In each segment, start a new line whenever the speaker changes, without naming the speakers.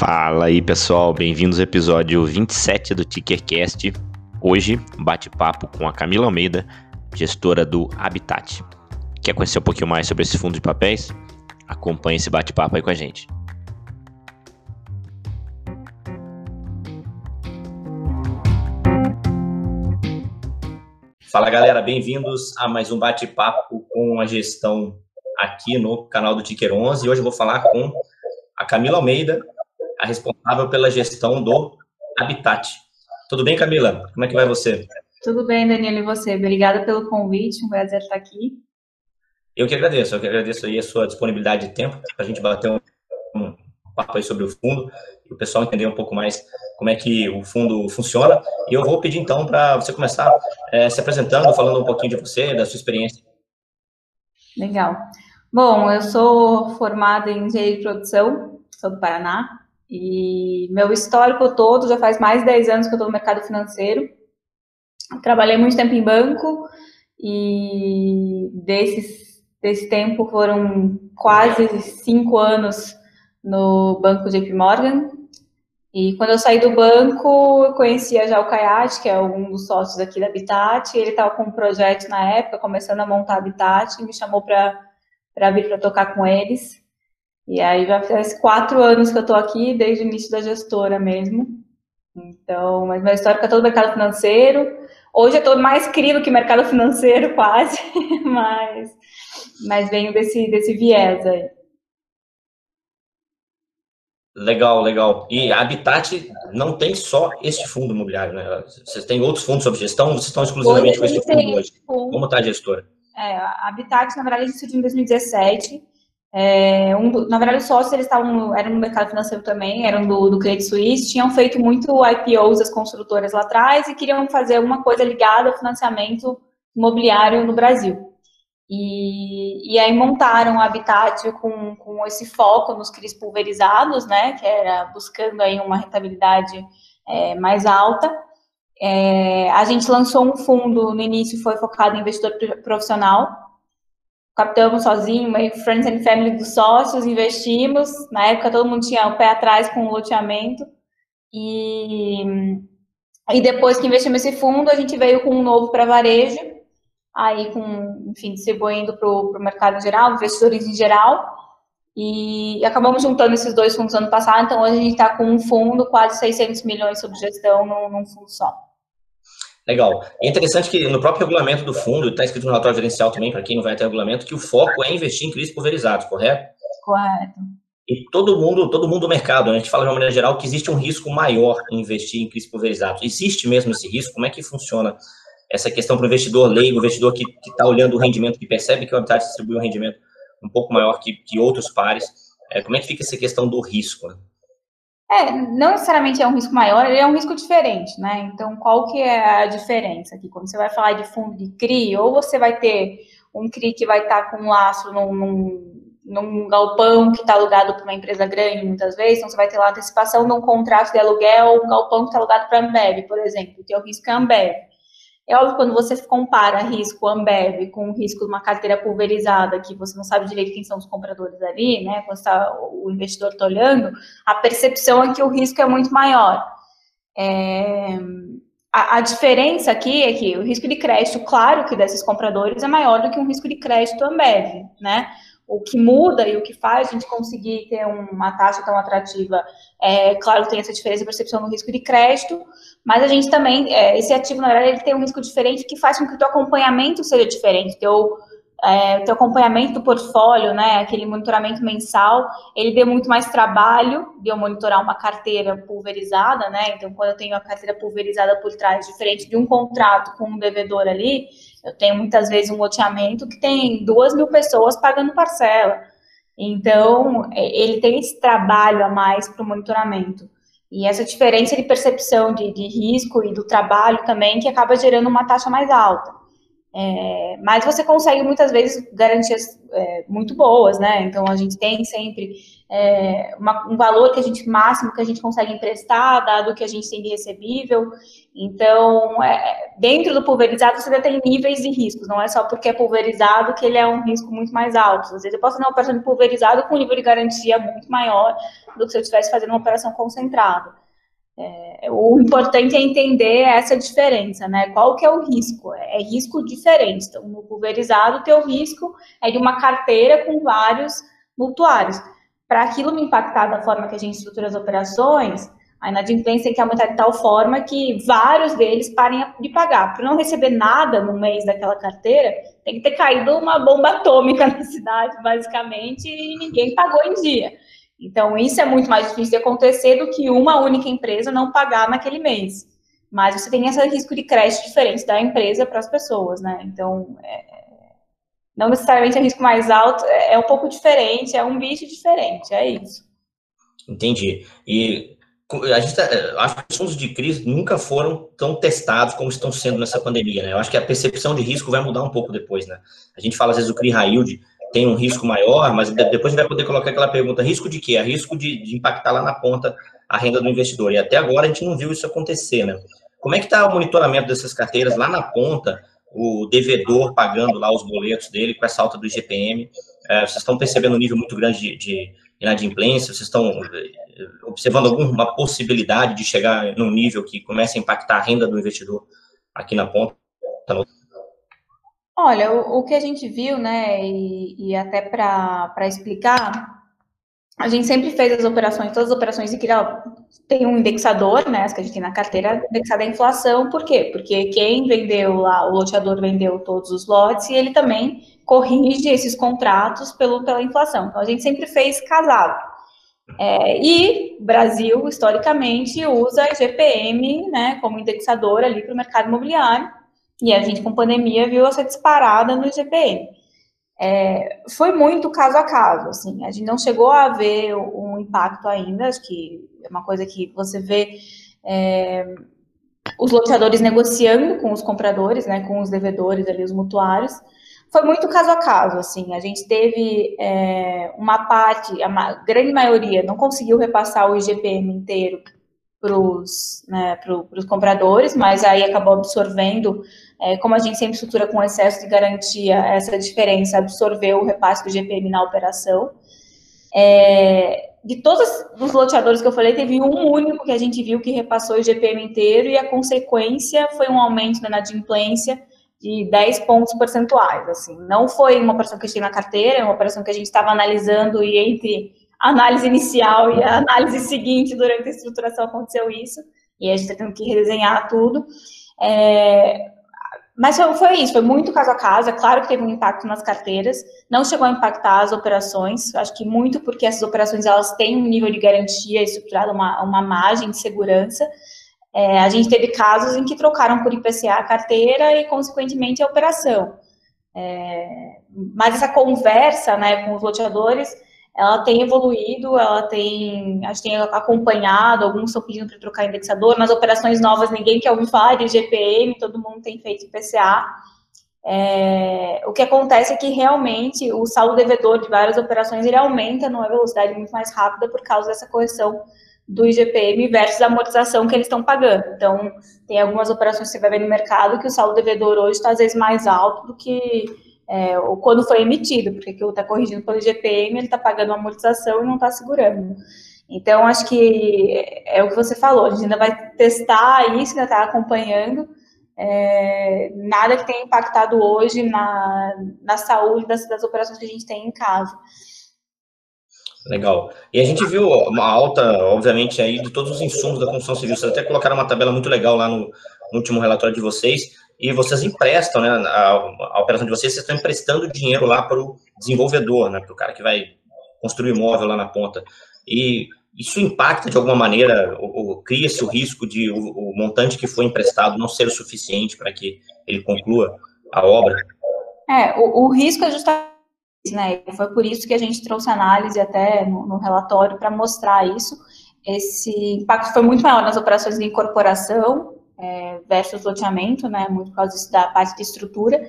Fala aí pessoal, bem-vindos ao episódio 27 do Tickercast. Hoje, bate-papo com a Camila Almeida, gestora do Habitat. Quer conhecer um pouquinho mais sobre esse fundo de papéis? Acompanhe esse bate-papo aí com a gente. Fala galera, bem-vindos a mais um bate-papo com a gestão aqui no canal do Ticker 11. E hoje eu vou falar com a Camila Almeida, a responsável pela gestão do Habitat. Tudo bem, Camila? Como é que vai você?
Tudo bem, Daniela, e você? Obrigada pelo convite, um prazer estar aqui.
Eu que agradeço, eu que agradeço aí a sua disponibilidade de tempo para a gente bater um, um papo aí sobre o fundo e o pessoal entender um pouco mais como é que o fundo funciona. E eu vou pedir então para você começar é, se apresentando, falando um pouquinho de você, da sua experiência.
Legal. Bom, eu sou formada em engenharia de produção, sou do Paraná, e meu histórico todo já faz mais de 10 anos que eu estou no mercado financeiro. Trabalhei muito tempo em banco e desses, desse tempo foram quase cinco anos no banco JP Morgan. E quando eu saí do banco, eu conhecia já o Kayat, que é um dos sócios aqui da Habitat. Ele estava com um projeto na época, começando a montar a Habitat, e me chamou para vir para tocar com eles. E aí já faz quatro anos que eu estou aqui, desde o início da gestora mesmo. Então, mas minha história é todo mercado financeiro. Hoje eu estou mais crio que mercado financeiro, quase, mas, mas venho desse, desse viés aí.
Legal, legal. E a Habitat não tem só este fundo imobiliário, né? Vocês têm outros fundos sob gestão, vocês estão exclusivamente hoje com esse fundo hoje? Como está a gestora?
É, a Habitat, na verdade, surgiu em 2017. É, um, na verdade, os sócios eles estavam eram no mercado financeiro também, eram do, do Credit Suisse, tinham feito muito IPOs as construtoras lá atrás e queriam fazer alguma coisa ligada ao financiamento imobiliário no Brasil. E, e aí montaram a Habitat com, com esse foco nos CRIs pulverizados, né, que era buscando aí uma rentabilidade é, mais alta. É, a gente lançou um fundo, no início foi focado em investidor profissional, captamos sozinho, meio friends and family dos sócios, investimos. Na época todo mundo tinha o pé atrás com o loteamento. E, e depois que investimos esse fundo, a gente veio com um novo para varejo, aí com, enfim, distribuindo para o mercado geral, investidores em geral. E acabamos juntando esses dois fundos ano passado, então hoje a gente está com um fundo, quase 600 milhões sob gestão num, num fundo só.
Legal. É interessante que no próprio regulamento do fundo, está escrito no relatório gerencial também, para quem não vai ter regulamento, que o foco é investir em CRIs pulverizados, correto?
Correto.
E todo mundo, todo mundo do mercado, né? a gente fala de uma maneira geral que existe um risco maior em investir em CRIs pulverizados. Existe mesmo esse risco? Como é que funciona essa questão para o investidor leigo, o investidor que está olhando o rendimento, que percebe que o Habitat distribui um rendimento um pouco maior que, que outros pares? É, como é que fica essa questão do risco? Né?
É, não necessariamente é um risco maior, ele é um risco diferente, né? Então, qual que é a diferença aqui? Quando você vai falar de fundo de CRI, ou você vai ter um CRI que vai estar com um laço num, num, num galpão que está alugado para uma empresa grande, muitas vezes, então você vai ter lá antecipação de um contrato de aluguel, um galpão que está alugado para a Ambev, por exemplo, que é o risco é Ambev. É óbvio quando você compara risco Ambev com o risco de uma carteira pulverizada, que você não sabe direito quem são os compradores ali, né? Quando tá, o investidor está olhando, a percepção é que o risco é muito maior. É, a, a, diferença aqui é que o risco de crédito, claro que desses compradores, é maior do que um risco de crédito Ambev, né? O que muda e o que faz a gente conseguir ter uma taxa tão atrativa, é claro tem essa diferença de percepção no risco de crédito, mas a gente também, é, esse ativo, na verdade, ele tem um risco diferente que faz com que o teu acompanhamento seja diferente, teu, é, teu acompanhamento do portfólio, né, aquele monitoramento mensal, ele dê muito mais trabalho de eu monitorar uma carteira pulverizada, né, então quando eu tenho a carteira pulverizada por trás, diferente de um contrato com um devedor ali, eu tenho muitas vezes um loteamento que tem duas mil pessoas pagando parcela. Então, é, ele tem esse trabalho a mais para o monitoramento. E essa diferença de percepção de, de, risco e do trabalho também que acaba gerando uma taxa mais alta. É, mas você consegue muitas vezes garantias é, muito boas, né? Então a gente tem sempre é, uma, um valor que a gente máximo que a gente consegue emprestar, dado que a gente tem de recebível. Então, é, dentro do pulverizado, você ainda tem níveis de riscos, não é só porque é pulverizado que ele é um risco muito mais alto. Às vezes eu posso ter uma operação de pulverizado com um nível de garantia muito maior do que se eu estivesse fazendo uma operação concentrada. É, o importante é entender essa diferença, né? Qual que é o risco? É, é risco diferente. Então, no pulverizado, o teu risco é de uma carteira com vários mutuários. Para aquilo me impactar da forma que a gente estrutura as operações, a inadimplência tem que aumentar de tal forma que vários deles parem de pagar. Para não receber nada no mês daquela carteira, tem que ter caído uma bomba atômica na cidade, basicamente, e ninguém pagou em dia. Então, isso é muito mais difícil de acontecer do que uma única empresa não pagar naquele mês. Mas você tem esse risco de crédito diferente da empresa para as pessoas, né? Então, é, não necessariamente é risco mais alto, é, é um pouco diferente, é um bicho diferente, é isso.
Entendi. E a gente tá, acho que os fundos de crise nunca foram tão testados como estão sendo nessa pandemia, né? Eu acho que a percepção de risco vai mudar um pouco depois, né? A gente fala às vezes o CRI Yield tem um risco maior, mas depois a gente vai poder colocar aquela pergunta, risco de quê? É risco de, de impactar lá na ponta a renda do investidor. E até agora a gente não viu isso acontecer, né? Como é que está o monitoramento dessas carteiras lá na ponta, o devedor pagando lá os boletos dele com essa alta do IGPM? É, vocês estão percebendo um nível muito grande de, de inadimplência? Vocês estão eh, observando alguma possibilidade de chegar num nível que comece a impactar a renda do investidor aqui na ponta?
Olha, o, o que a gente viu, né, e, e até para explicar, a gente sempre fez as operações, todas as operações de que tem um indexador, né, as que a gente tem na carteira, indexada à inflação, por quê? Porque quem vendeu lá, o loteador vendeu todos os lotes e ele também corrige esses contratos pelo, pela inflação. Então, a gente sempre fez casado. É, e Brasil, historicamente, usa a IGPM né, como indexador ali para o mercado imobiliário. E a gente, com pandemia, viu essa disparada no IGPM. É, foi muito caso a caso, assim, a gente não chegou a ver um impacto ainda, acho que é uma coisa que você vê é, os loteadores negociando com os compradores, né, com os devedores ali, os mutuários, foi muito caso a caso, assim, a gente teve é, uma parte, a grande maioria não conseguiu repassar o IGPM inteiro para os né, compradores, mas aí acabou absorvendo, é, como a gente sempre estrutura com excesso de garantia, essa diferença absorveu o repasse do IGPM na operação. É, de todos os loteadores que eu falei, teve um único que a gente viu que repassou o IGPM inteiro e a consequência foi um aumento da inadimplência de 10 pontos percentuais, assim. Não foi uma operação que a gente na carteira, é uma operação que a gente estava analisando e entre a análise inicial e a análise seguinte durante a estruturação aconteceu isso, e a gente está tendo que redesenhar tudo. É, mas foi isso, foi muito caso a caso. É claro que teve um impacto nas carteiras, não chegou a impactar as operações. Acho que muito porque essas operações elas têm um nível de garantia estruturado, uma, uma margem de segurança. É, a gente teve casos em que trocaram por IPCA a carteira e, consequentemente, a operação. É, mas essa conversa né, com os loteadores, ela tem evoluído, ela tem, a gente tem acompanhado, alguns estão pedindo para trocar indexador, nas operações novas ninguém quer ouvir falar de GPM, todo mundo tem feito IPCA. É, o que acontece é que realmente o saldo devedor de várias operações ele aumenta numa velocidade muito mais rápida por causa dessa correção do IGPM versus a amortização que eles estão pagando. Então, tem algumas operações que você vai ver no mercado que o saldo devedor hoje está às vezes mais alto do que é, ou quando foi emitido, porque aquilo está corrigindo pelo IGPM, ele está pagando uma amortização e não está segurando. Então, acho que é, é o que você falou, a gente ainda vai testar isso, ainda está acompanhando. É, nada que tenha impactado hoje na, na saúde das, das operações que a gente tem em casa.
Legal. E a gente viu uma alta, obviamente, aí de todos os insumos da construção civil. Vocês até colocaram uma tabela muito legal lá no, no último relatório de vocês. E vocês emprestam, né? A, a operação de vocês, vocês estão emprestando dinheiro lá para o desenvolvedor, né? Para o cara que vai construir imóvel lá na ponta. E isso impacta de alguma maneira, cria-se o risco de o, o montante que foi emprestado não ser o suficiente para que ele conclua a obra?
É, o, o risco é justamente né? Foi por isso que a gente trouxe análise até no, no relatório para mostrar isso. Esse impacto foi muito maior nas operações de incorporação é, versus loteamento, né? Muito por causa da parte de estrutura.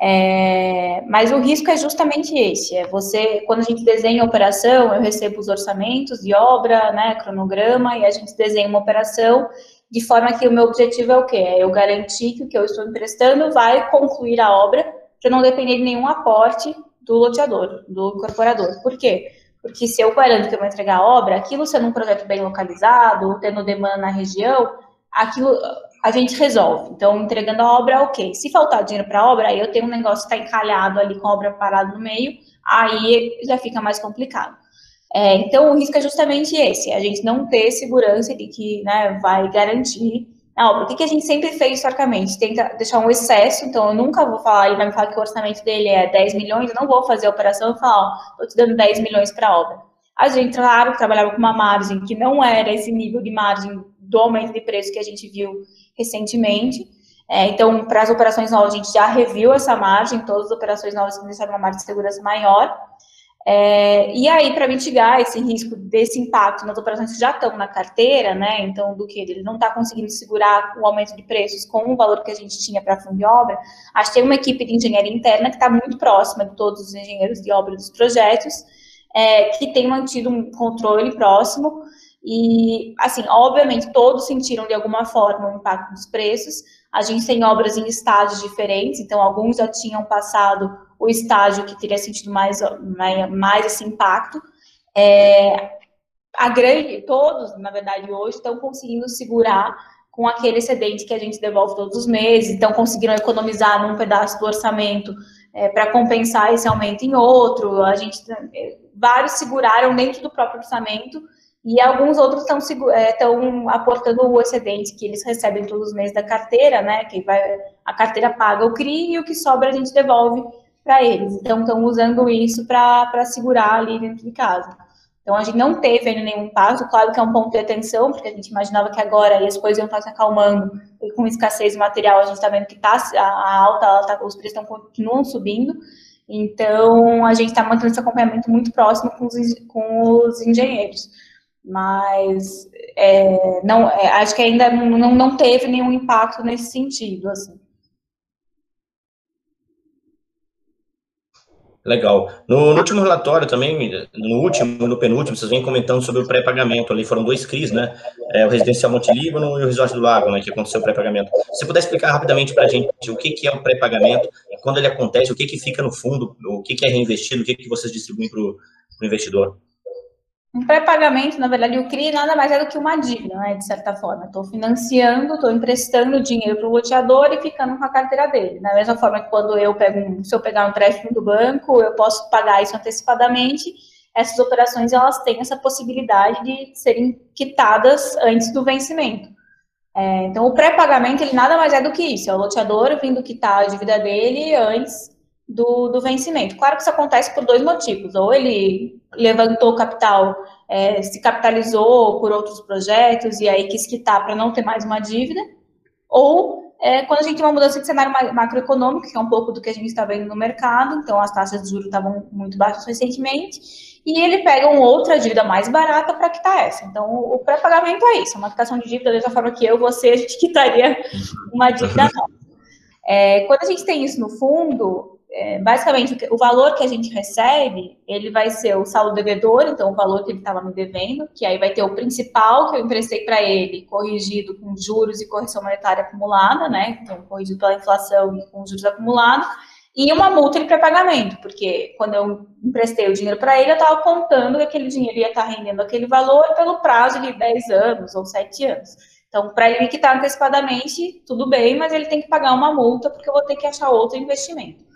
É, mas o risco é justamente esse, é você, quando a gente desenha a operação, eu recebo os orçamentos de obra, né, cronograma, e a gente desenha uma operação de forma que o meu objetivo é o quê? É eu garantir que o que eu estou emprestando vai concluir a obra para não depender de nenhum aporte do loteador, do incorporador. Por quê? Porque se eu garanto que eu vou entregar a obra, aquilo sendo um projeto bem localizado, tendo demanda na região, aquilo a gente resolve. Então, entregando a obra, ok. Se faltar dinheiro para a obra, aí eu tenho um negócio que está encalhado ali com a obra parada no meio, aí já fica mais complicado. É, então, o risco é justamente esse, a gente não ter segurança de que né, vai garantir a obra. O que, que a gente sempre fez historicamente? Tenta deixar um excesso, então eu nunca vou falar, ele vai me falar que o orçamento dele é 10 milhões, eu não vou fazer a operação e falar, estou te dando 10 milhões para a obra. A gente, claro, trabalhava com uma margem que não era esse nível de margem do aumento de preço que a gente viu recentemente. É, então, para as operações novas, a gente já reviu essa margem, todas as operações novas que deixaram uma margem de segurança maior. É, e aí, para mitigar esse risco desse impacto nas operações que já estão na carteira, né? Então, do que ele não está conseguindo segurar o aumento de preços com o valor que a gente tinha para fundo de obra, acho que tem uma equipe de engenharia interna que está muito próxima de todos os engenheiros de obra dos projetos, é, que tem mantido um controle próximo. E, assim, obviamente, todos sentiram de alguma forma o impacto dos preços. A gente tem obras em estágios diferentes, então, alguns já tinham passado o estágio que teria sentido mais, mais, mais esse impacto. É, a grande, todos, na verdade, hoje estão conseguindo segurar com aquele excedente que a gente devolve todos os meses, então conseguiram economizar num pedaço do orçamento é, para compensar esse aumento em outro. A gente é, vários seguraram dentro do próprio orçamento e alguns outros estão estão é, aportando o excedente que eles recebem todos os meses da carteira, né? Que vai a carteira paga o CRI e o que sobra a gente devolve para eles. Então, estão usando isso para segurar ali dentro de casa. Então, a gente não teve ainda nenhum impacto. Claro que é um ponto de atenção, porque a gente imaginava que agora as coisas iam estar se acalmando e com escassez de material, a gente está vendo que tá, a alta, tá, os preços estão, continuam subindo. Então, a gente está mantendo esse acompanhamento muito próximo com os, com os engenheiros. Mas é, não, é, acho que ainda não, não teve nenhum impacto nesse sentido. Assim.
Legal. No, no, último relatório também, no último, no penúltimo, vocês vêm comentando sobre o pré-pagamento ali, foram dois CRIs, né? É, o Residencial Monte Líbano e o Resort do Lago, né, que aconteceu o pré-pagamento. Se você puder explicar rapidamente para a gente o que, que é o pré-pagamento, quando ele acontece, o que, que fica no fundo, o que, que é reinvestido, o que, que vocês distribuem para o investidor?
Um pré-pagamento, na verdade, o CRI nada mais é do que uma dívida, né, de certa forma. Estou financiando, estou emprestando dinheiro para o loteador e ficando com a carteira dele. Da mesma forma que quando eu pego, um, se eu pegar um empréstimo do banco, eu posso pagar isso antecipadamente. Essas operações, elas têm essa possibilidade de serem quitadas antes do vencimento. É, então, o pré-pagamento, ele nada mais é do que isso. É o loteador vindo quitar a dívida dele antes do, do vencimento. Claro que isso acontece por dois motivos. Ou ele levantou capital, é, se capitalizou por outros projetos e aí quis quitar para não ter mais uma dívida, ou é, quando a gente tem uma mudança de cenário macroeconômico, que é um pouco do que a gente está vendo no mercado, então as taxas de juros estavam muito baixas recentemente, e ele pega uma outra dívida mais barata para quitar essa. Então, o pré-pagamento é isso, é uma quitação de dívida, da mesma forma que eu, você, a gente quitaria uma dívida nova. É, quando a gente tem isso no fundo, é, basicamente, o valor que a gente recebe, ele vai ser o saldo devedor, então o valor que ele estava me devendo, que aí vai ter o principal que eu emprestei para ele, corrigido com juros e correção monetária acumulada, né? Então, corrigido pela inflação e com juros acumulados, e uma multa de pré-pagamento, porque quando eu emprestei o dinheiro para ele, eu estava contando que aquele dinheiro ia estar tá rendendo aquele valor pelo prazo de 10 anos ou 7 anos. Então, para ele quitar antecipadamente, tudo bem, mas ele tem que pagar uma multa, porque eu vou ter que achar outro investimento.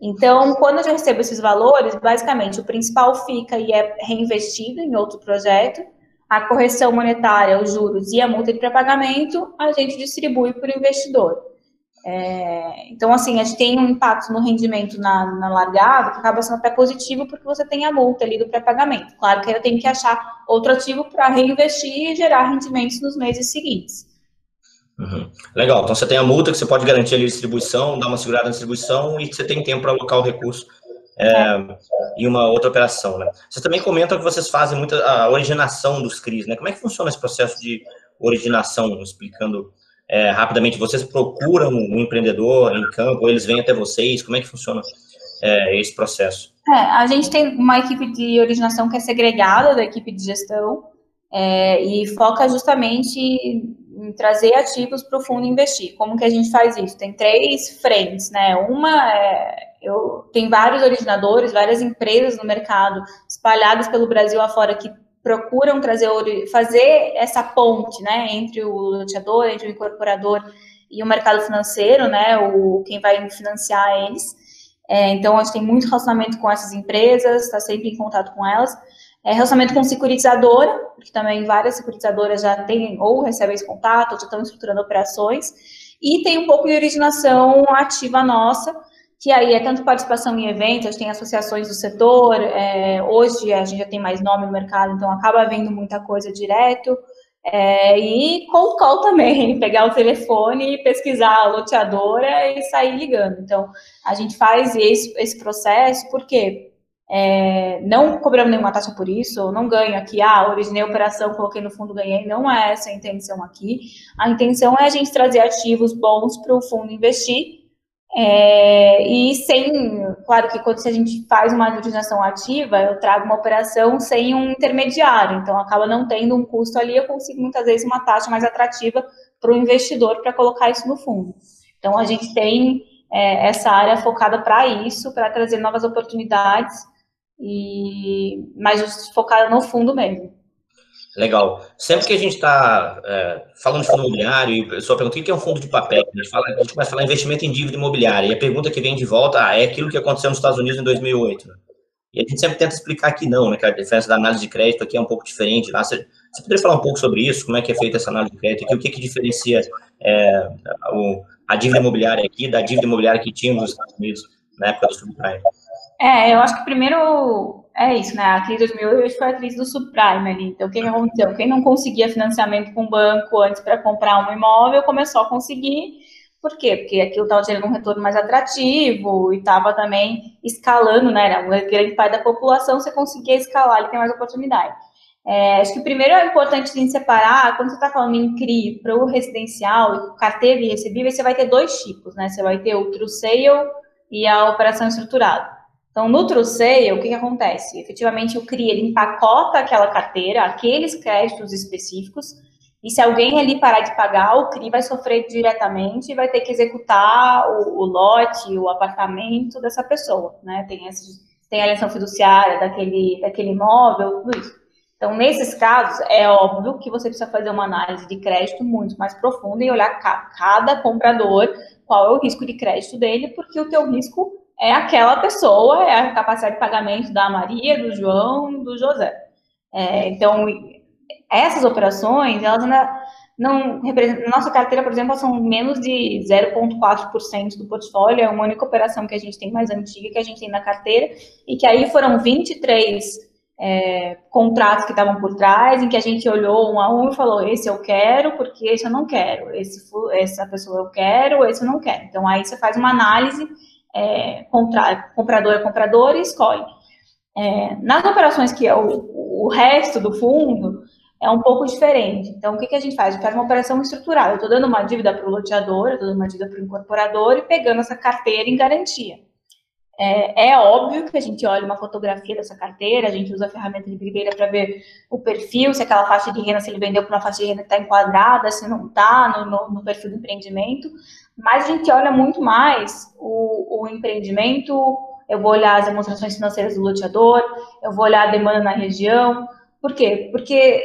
Então, quando eu recebo esses valores, basicamente o principal fica e é reinvestido em outro projeto, a correção monetária, os juros e a multa de pré-pagamento, a gente distribui para o investidor. É, então, assim, a gente tem um impacto no rendimento na, na largada que acaba sendo até positivo porque você tem a multa ali do pré-pagamento. Claro que eu tenho que achar outro ativo para reinvestir e gerar rendimentos nos meses seguintes.
Uhum. Legal, então você tem a multa que você pode garantir ali a distribuição, dar uma segurada na distribuição e você tem tempo para alocar o recurso é, em uma outra operação, né? Vocês também comentam que vocês fazem muita a originação dos CRIs, né? Como é que funciona esse processo de originação, explicando é, rapidamente, vocês procuram um empreendedor em campo, ou eles vêm até vocês? Como é que funciona é, esse processo?
É, a gente tem uma equipe de originação que é segregada da equipe de gestão é, e foca justamente em trazer ativos para o fundo investir. Como que a gente faz isso? Tem três frentes, né? Uma é, eu tem vários originadores, várias empresas no mercado espalhadas pelo Brasil afora que procuram trazer fazer essa ponte, né, entre o loteador, entre o incorporador e o mercado financeiro, né, o quem vai financiar eles. É, então a gente tem muito relacionamento com essas empresas, está sempre em contato com elas. É, relacionamento com securitizadora, porque também várias securitizadoras já têm ou recebem esse contato, ou já estão estruturando operações. E tem um pouco de originação ativa nossa, que aí é tanto participação em eventos, a gente tem associações do setor, é, hoje a gente já tem mais nome no mercado, então acaba vendo muita coisa direto, é, e cold call também, pegar o telefone e pesquisar a loteadora e sair ligando. Então, a gente faz esse, esse processo, porque é, não cobramos nenhuma taxa por isso, não ganho aqui, ah, originei a operação, coloquei no fundo, ganhei, não é essa a intenção aqui. A intenção é a gente trazer ativos bons para o fundo investir, é, e sem, claro que quando a gente faz uma utilização ativa, eu trago uma operação sem um intermediário, então acaba não tendo um custo ali, eu consigo muitas vezes uma taxa mais atrativa para o investidor para colocar isso no fundo. Então a gente tem é, essa área focada para isso, para trazer novas oportunidades, e mais focada no fundo mesmo.
Legal. Sempre que a gente está é, falando de fundo imobiliário, e a pessoa pergunta o que é um fundo de papel, a gente, fala, a gente começa a falar investimento em dívida imobiliária, e a pergunta que vem de volta ah, é aquilo que aconteceu nos Estados Unidos em 2008. Né? E a gente sempre tenta explicar que não, né, que a diferença da análise de crédito aqui é um pouco diferente. Lá, você, você poderia falar um pouco sobre isso, como é que é feita essa análise de crédito aqui, o que, que diferencia é, a dívida imobiliária aqui da dívida imobiliária que tínhamos nos Estados Unidos na época do subprime?
É, eu acho que primeiro é isso, né? A crise de 2008 foi a crise do subprime ali. Então, o que aconteceu? Quem não conseguia financiamento com o banco antes para comprar um imóvel começou a conseguir. Por quê? Porque aquilo estava gerando um retorno mais atrativo e estava também escalando, né? Era um grande parte da população, você conseguia escalar, ele tem mais oportunidade. É, acho que primeiro é importante a gente separar, quando você está falando em CRI para o residencial, carteira e recebível, você vai ter dois tipos, né? Você vai ter o true sale e a operação estruturada. Então, no True Sale, o que, que acontece? Efetivamente, o CRI ele empacota aquela carteira, aqueles créditos específicos, e se alguém ali parar de pagar, o CRI vai sofrer diretamente e vai ter que executar o, o lote, o apartamento dessa pessoa, né? Tem, esse, tem a eleição fiduciária daquele, daquele imóvel, tudo isso. Então, nesses casos, é óbvio que você precisa fazer uma análise de crédito muito mais profunda e olhar cada comprador, qual é o risco de crédito dele, porque o teu risco é aquela pessoa, é a capacidade de pagamento da Maria, do João, do José. É, então, essas operações, elas ainda não representam, nossa carteira, por exemplo, são menos de 0,4% do portfólio, é uma única operação que a gente tem mais antiga que a gente tem na carteira, e que aí foram 23 é, contratos que estavam por trás, em que a gente olhou um a um e falou, esse eu quero, porque esse eu não quero, esse, essa pessoa eu quero, esse eu não quero. Então, aí você faz uma análise é, contra, comprador é comprador e escolhe. É, nas operações que é o, o resto do fundo, é um pouco diferente. Então, o que, que a gente faz? A gente faz uma operação estruturada. Eu estou dando uma dívida para o loteador, estou dando uma dívida para o incorporador e pegando essa carteira em garantia. É, é, óbvio que a gente olha uma fotografia dessa carteira, a gente usa a ferramenta de Data para ver o perfil, se aquela faixa de renda, se ele vendeu para uma faixa de renda que está enquadrada, se não está no, no, no, perfil do empreendimento. Mas a gente olha muito mais o, o empreendimento, eu vou olhar as demonstrações financeiras do loteador, eu vou olhar a demanda na região. Por quê? Porque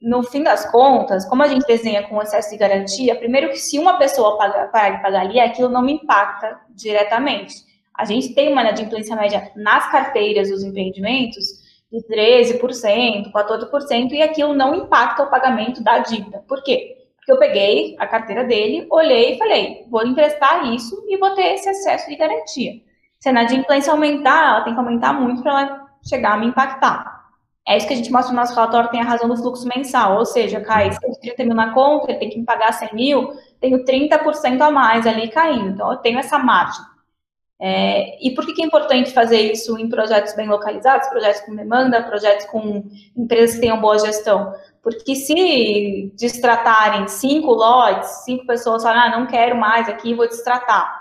no fim das contas, como a gente desenha com excesso de garantia, primeiro que se uma pessoa parar de pagar ali, aquilo não me impacta diretamente. A gente tem uma inadimplência média nas carteiras dos empreendimentos de 13%, 14%, e aquilo não impacta o pagamento da dívida. Por quê? Porque eu peguei a carteira dele, olhei e falei, vou emprestar isso e vou ter esse excesso de garantia. Se a inadimplência aumentar, ela tem que aumentar muito para ela chegar a me impactar. É isso que a gente mostra no nosso relatório, tem a razão do fluxo mensal, ou seja, cai 130 mil na conta, ele tem que me pagar 100 mil, tenho 30% a mais ali caindo, então eu tenho essa margem. É, e por que, que é importante fazer isso em projetos bem localizados, projetos com demanda, projetos com empresas que tenham boa gestão? Porque se destratarem cinco lotes, cinco pessoas falarem, ah, não quero mais aqui, vou destratar.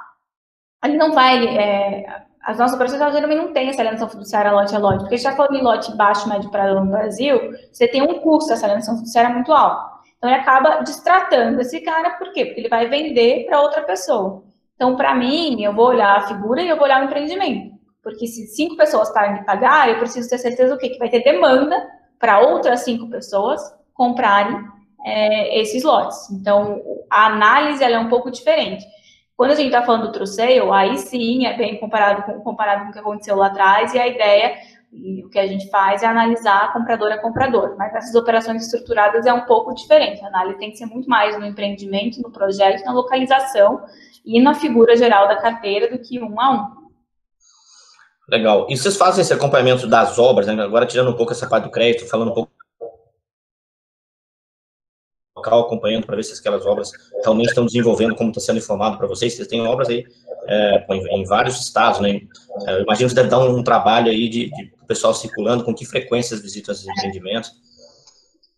Ele não vai, é, as nossas operações geralmente não têm essa alienação fiduciária lote a lote, porque já falando em lote baixo, médio prazo no Brasil, você tem um custo dessa alienação fiduciária muito alto. Então ele acaba destratando esse cara, por quê? Porque ele vai vender para outra pessoa. Então, para mim, eu vou olhar a figura e eu vou olhar o empreendimento. Porque se cinco pessoas parem de pagar, eu preciso ter certeza do quê? Que vai ter demanda para outras cinco pessoas comprarem é, esses lotes. Então, a análise ela é um pouco diferente. Quando a gente está falando do true sale, aí sim é bem comparado com, comparado com o que aconteceu lá atrás, e a ideia, e o que a gente faz é analisar comprador a comprador. Mas essas operações estruturadas é um pouco diferente. A análise tem que ser muito mais no empreendimento, no projeto, na localização e na figura geral da carteira do que um a um.
Legal. E vocês fazem esse acompanhamento das obras, né? agora tirando um pouco essa parte do crédito, falando um pouco local acompanhando para ver se aquelas obras realmente estão desenvolvendo como está sendo informado para vocês. Vocês têm obras aí é, em, vários estados, né? É, imagino que deve dar um, trabalho aí de, de pessoal circulando, com que frequência visitam esses empreendimentos.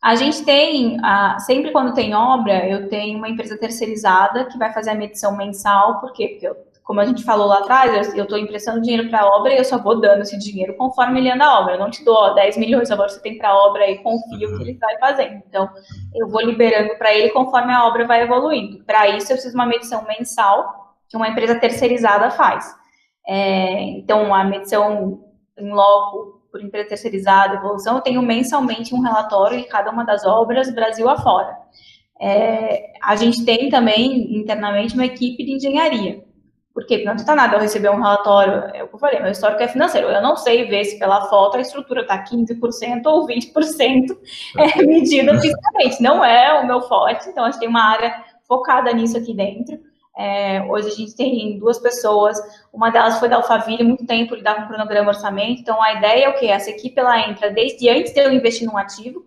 A gente tem, sempre quando tem obra, eu tenho uma empresa terceirizada que vai fazer a medição mensal, por quê? Porque eu como a gente falou lá atrás, eu estou emprestando dinheiro para a obra e eu só vou dando esse dinheiro conforme ele anda a obra. Eu não te dou ó, 10 milhões, agora você tem para a obra e confio uhum. que ele vai fazendo. Então, eu vou liberando para ele conforme a obra vai evoluindo. Para isso, eu preciso de uma medição mensal que uma empresa terceirizada faz. É, então, a medição em loco por empresa terceirizada, evolução, eu tenho mensalmente um relatório de cada uma das obras, Brasil afora. É, a gente tem também internamente uma equipe de engenharia. Porque não adianta nada eu receber um relatório, é o que eu falei, meu histórico é financeiro. Eu não sei ver se pela foto a estrutura está 15% ou 20% é, medida fiscalmente. Não é o meu forte, então a gente tem uma área focada nisso aqui dentro. É, hoje a gente tem duas pessoas, uma delas foi da Alphaville, muito tempo lidar com cronograma orçamento. Então a ideia é o quê? Essa equipe ela entra desde antes de eu investir num ativo,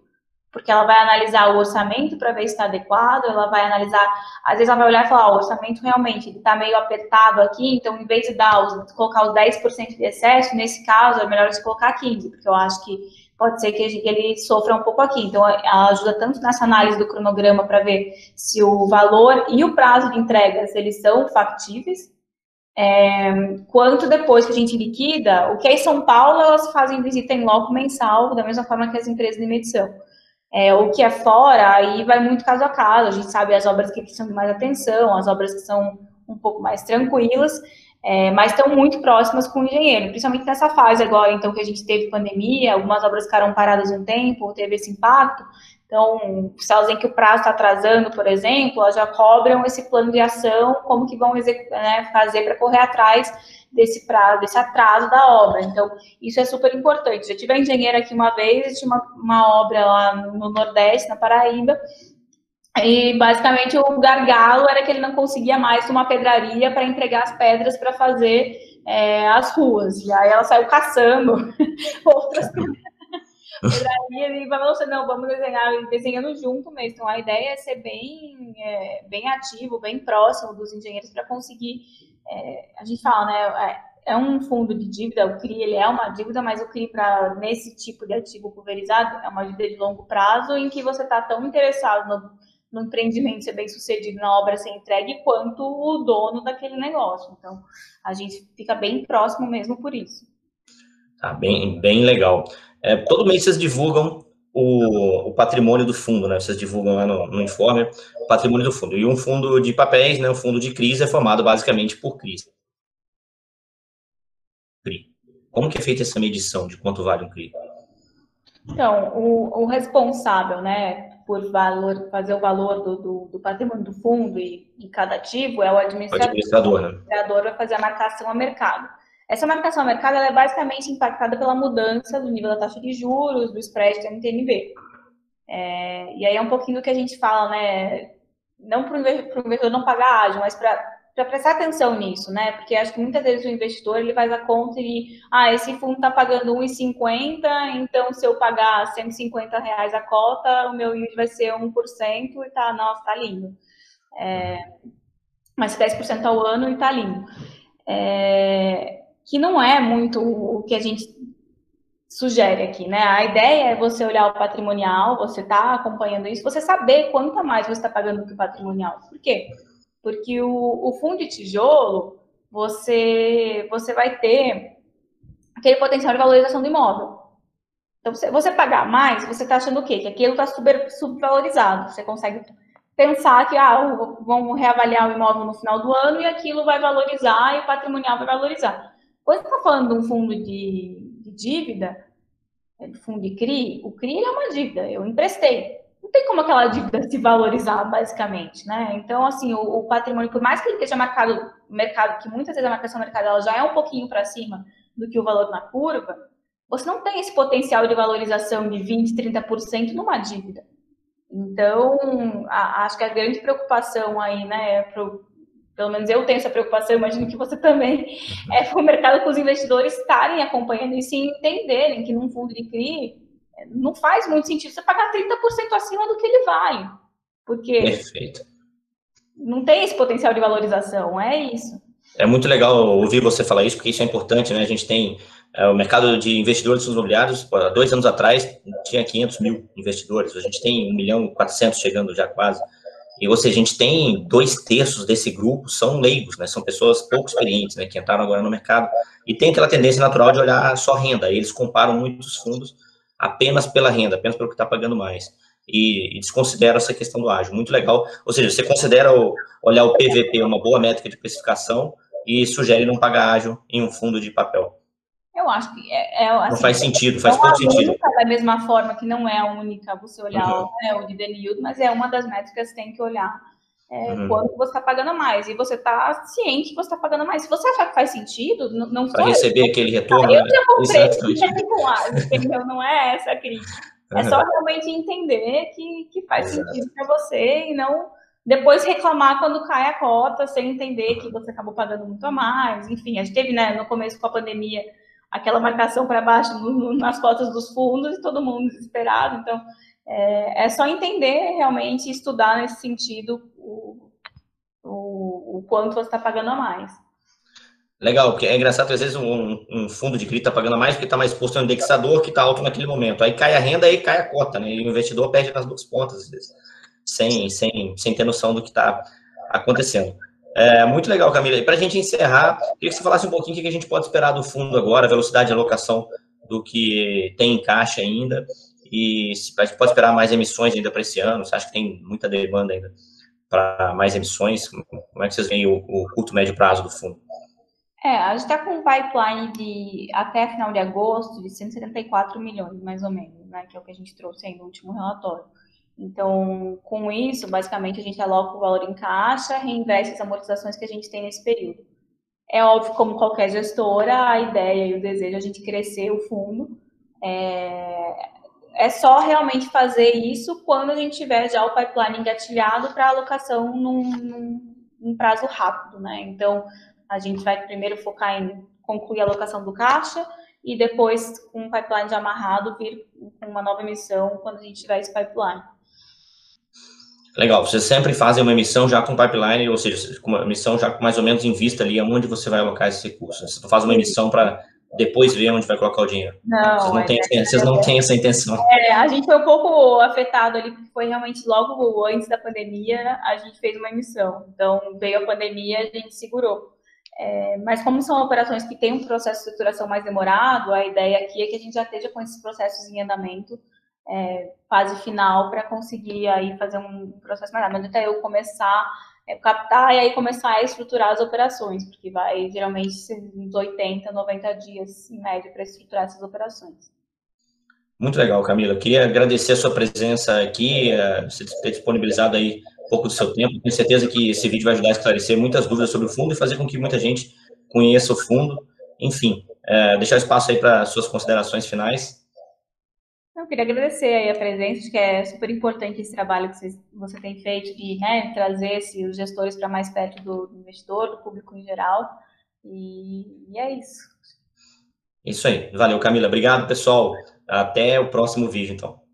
porque ela vai analisar o orçamento para ver se está adequado, ela vai analisar, às vezes ela vai olhar e falar, o orçamento realmente está meio apertado aqui, então em vez de dar os, colocar os 10% de excesso, nesse caso é melhor você colocar 15%, porque eu acho que pode ser que ele sofra um pouco aqui. Então, ela ajuda tanto nessa análise do cronograma para ver se o valor e o prazo de entregas eles são factíveis, é, quanto depois que a gente liquida, o que é em São Paulo, elas fazem visita em loco mensal, da mesma forma que as empresas de medição. É, o que é fora, aí vai muito caso a caso. A gente sabe as obras que precisam de mais atenção, as obras que são um pouco mais tranquilas, é, mas estão muito próximas com o engenheiro, principalmente nessa fase agora, então, que a gente teve pandemia, algumas obras ficaram paradas um tempo, teve esse impacto. Então, se elas que o prazo está atrasando, por exemplo, elas já cobram esse plano de ação, como que vão né, fazer para correr atrás desse prazo, desse atraso da obra. Então, isso é super importante. Já tive a engenheira aqui uma vez, tinha uma, uma obra lá no Nordeste, na Paraíba, e basicamente o gargalo era que ele não conseguia mais uma pedraria para entregar as pedras para fazer é, as ruas. E aí ela saiu caçando outras pedrarias e falou assim, não, vamos desenhar, desenhando junto mesmo. Então a ideia é ser bem, é, bem ativo, bem próximo dos engenheiros para conseguir é, a gente fala, né, é, é um fundo de dívida, o CRI ele é uma dívida, mas o CRI para nesse tipo de ativo pulverizado é uma dívida de longo prazo em que você está tão interessado no, no, empreendimento ser bem sucedido, na obra ser entregue, quanto o dono daquele negócio. Então, a gente fica bem próximo mesmo por isso.
Tá, bem, bem legal. É, todo mês vocês divulgam o, o, patrimônio do fundo, né? Vocês divulgam lá no, no, informe o patrimônio do fundo. E um fundo de papéis, né? Um fundo de CRIs é formado basicamente por CRIs. CRI. Como que é feita essa medição de quanto vale um CRI?
Então, o, o responsável, né, por valor, fazer o valor do, do, do patrimônio do fundo e de cada ativo é o administrador. O administrador, né? O administrador vai fazer a marcação a mercado. Essa marcação a mercado é basicamente impactada pela mudança do nível da taxa de juros, do spread do NTNB. É, e aí é um pouquinho do que a gente fala, né? Não para o investidor não pagar ágio, mas para prestar atenção nisso, né? Porque acho que muitas vezes o investidor ele faz a conta e, ah, esse fundo está pagando 1,50, então se eu pagar 150 reais a cota, o meu yield vai ser 1% e tá, nossa, tá lindo. É, mas 10% ao ano e tá lindo. É, que não é muito o que a gente sugere aqui, né? A ideia é você olhar o patrimonial, você está acompanhando isso, você saber quanto a mais você está pagando do que o patrimonial. Por quê? Porque o, o fundo de tijolo, você, você vai ter aquele potencial de valorização do imóvel. Então, você, você pagar mais, você está achando o quê? Que aquilo está subvalorizado. Você consegue pensar que ah, vamos reavaliar o imóvel no final do ano e aquilo vai valorizar e o patrimonial vai valorizar. Quando você está falando de um fundo de, de dívida, é, de fundo de CRI, o CRI é uma dívida, eu emprestei. Não tem como aquela dívida se valorizar, basicamente, né? Então, assim, o, o patrimônio, por mais que ele esteja marcado mercado, que muitas vezes a marcação do mercado ela já é um pouquinho para cima do que o valor na curva, você não tem esse potencial de valorização de 20%, 30% numa dívida. Então, a, acho que a grande preocupação aí, né, pro, pelo menos eu tenho essa preocupação, imagino que você também, é o mercado com os investidores estarem acompanhando isso e entenderem que num fundo de CRI não faz muito sentido você pagar 30% acima do que ele vale. Porque
Perfeito.
não tem esse potencial de valorização, é isso.
É muito legal ouvir você falar isso, porque isso é importante, né? A gente tem é, o mercado de investidores de imobiliários, há dois anos atrás, tinha 500 mil investidores, a gente tem 1 milhão e 400 chegando já quase. E, ou seja, a gente tem dois terços desse grupo são leigos, né? São pessoas pouco experientes, né? Que entraram agora no mercado e tem aquela tendência natural de olhar só renda. Eles comparam muitos fundos apenas pela renda, apenas pelo que está pagando mais. E, e desconsideram essa questão do ágio. Muito legal. Ou seja, você considera o, olhar o PVP uma boa métrica de precificação e sugere não pagar ágio em um fundo de papel.
Eu acho que é, é assim,
não faz sentido, faz pouco sentido.
Da mesma forma que não é a única você olhar uhum. né, o dividend yield, mas é uma das métricas que tem que olhar é, uhum. quando você está pagando mais. E você está ciente que você está pagando mais. Se você achar que faz sentido, não, não
Para receber eu. aquele retorno.
eu já comprei, entendeu? Não é essa a crítica. É só realmente entender que, que faz Exato. sentido para você e não depois reclamar quando cai a cota, sem entender que você acabou pagando muito a mais. Enfim, a gente teve, né, no começo com a pandemia, aquela marcação para baixo no, no, nas cotas dos fundos e todo mundo desesperado. Então, é, é só entender realmente, estudar nesse sentido o, o, o quanto você está pagando a mais.
Legal, porque é engraçado às vezes um, um fundo de CRI está pagando mais porque está mais exposto ao indexador que está alto naquele momento. Aí cai a renda, aí cai a cota, né? E o investidor perde nas duas pontas, às vezes, sem, sem, sem ter noção do que está acontecendo. É, muito legal, Camila. E para a gente encerrar, queria que você falasse um pouquinho o que a gente pode esperar do fundo agora, velocidade de alocação do que tem em caixa ainda, e se a gente pode esperar mais emissões ainda para esse ano, você acha que tem muita demanda ainda para mais emissões? Como é que vocês veem o, o curto médio prazo do fundo?
É, a gente está com um pipeline de até final de agosto de 174 milhões, mais ou menos, né? Que é o que a gente trouxe aí no último relatório. Então, com isso, basicamente, a gente aloca o valor em caixa, reinveste as amortizações que a gente tem nesse período. É óbvio, como qualquer gestora, a ideia e o desejo é a gente crescer o fundo. É, é só realmente fazer isso quando a gente tiver já o pipeline engatilhado para alocação num, num, num, prazo rápido, né? Então, a gente vai primeiro focar em concluir a alocação do caixa e depois, com o pipeline já amarrado, vir com uma nova emissão quando a gente tiver esse pipeline.
Legal, vocês sempre fazem uma emissão já com pipeline, ou seja, com uma emissão já mais ou menos em vista ali, aonde você vai alocar esse recurso. Você não faz uma emissão para depois ver onde vai colocar o dinheiro.
Não,
vocês não, têm, é, vocês não têm essa intenção.
É, a gente foi um pouco afetado ali, porque foi realmente logo antes da pandemia, a gente fez uma emissão. Então, veio a pandemia, a gente segurou. É, mas como são operações que têm um processo de estruturação mais demorado, a ideia aqui é que a gente já esteja com esses processos em andamento é, fase final para conseguir aí fazer um processo mais rápido. Até eu começar é, captar e aí começar a estruturar as operações, porque vai geralmente uns 80, 90 dias em média para estruturar essas operações.
Muito legal, Camila. Queria agradecer a sua presença aqui, é, você ter disponibilizado aí um pouco do seu tempo. Tenho certeza que esse vídeo vai ajudar a esclarecer muitas dúvidas sobre o fundo e fazer com que muita gente conheça o fundo. Enfim, é, deixar espaço aí para suas considerações finais.
Queria agradecer aí a presença, acho que é super importante esse trabalho que você tem feito de né, trazer os gestores para mais perto do, do, investidor, do público em geral. E, e é isso.
Isso aí. Valeu, Camila. Obrigado, pessoal. Até o próximo vídeo, então.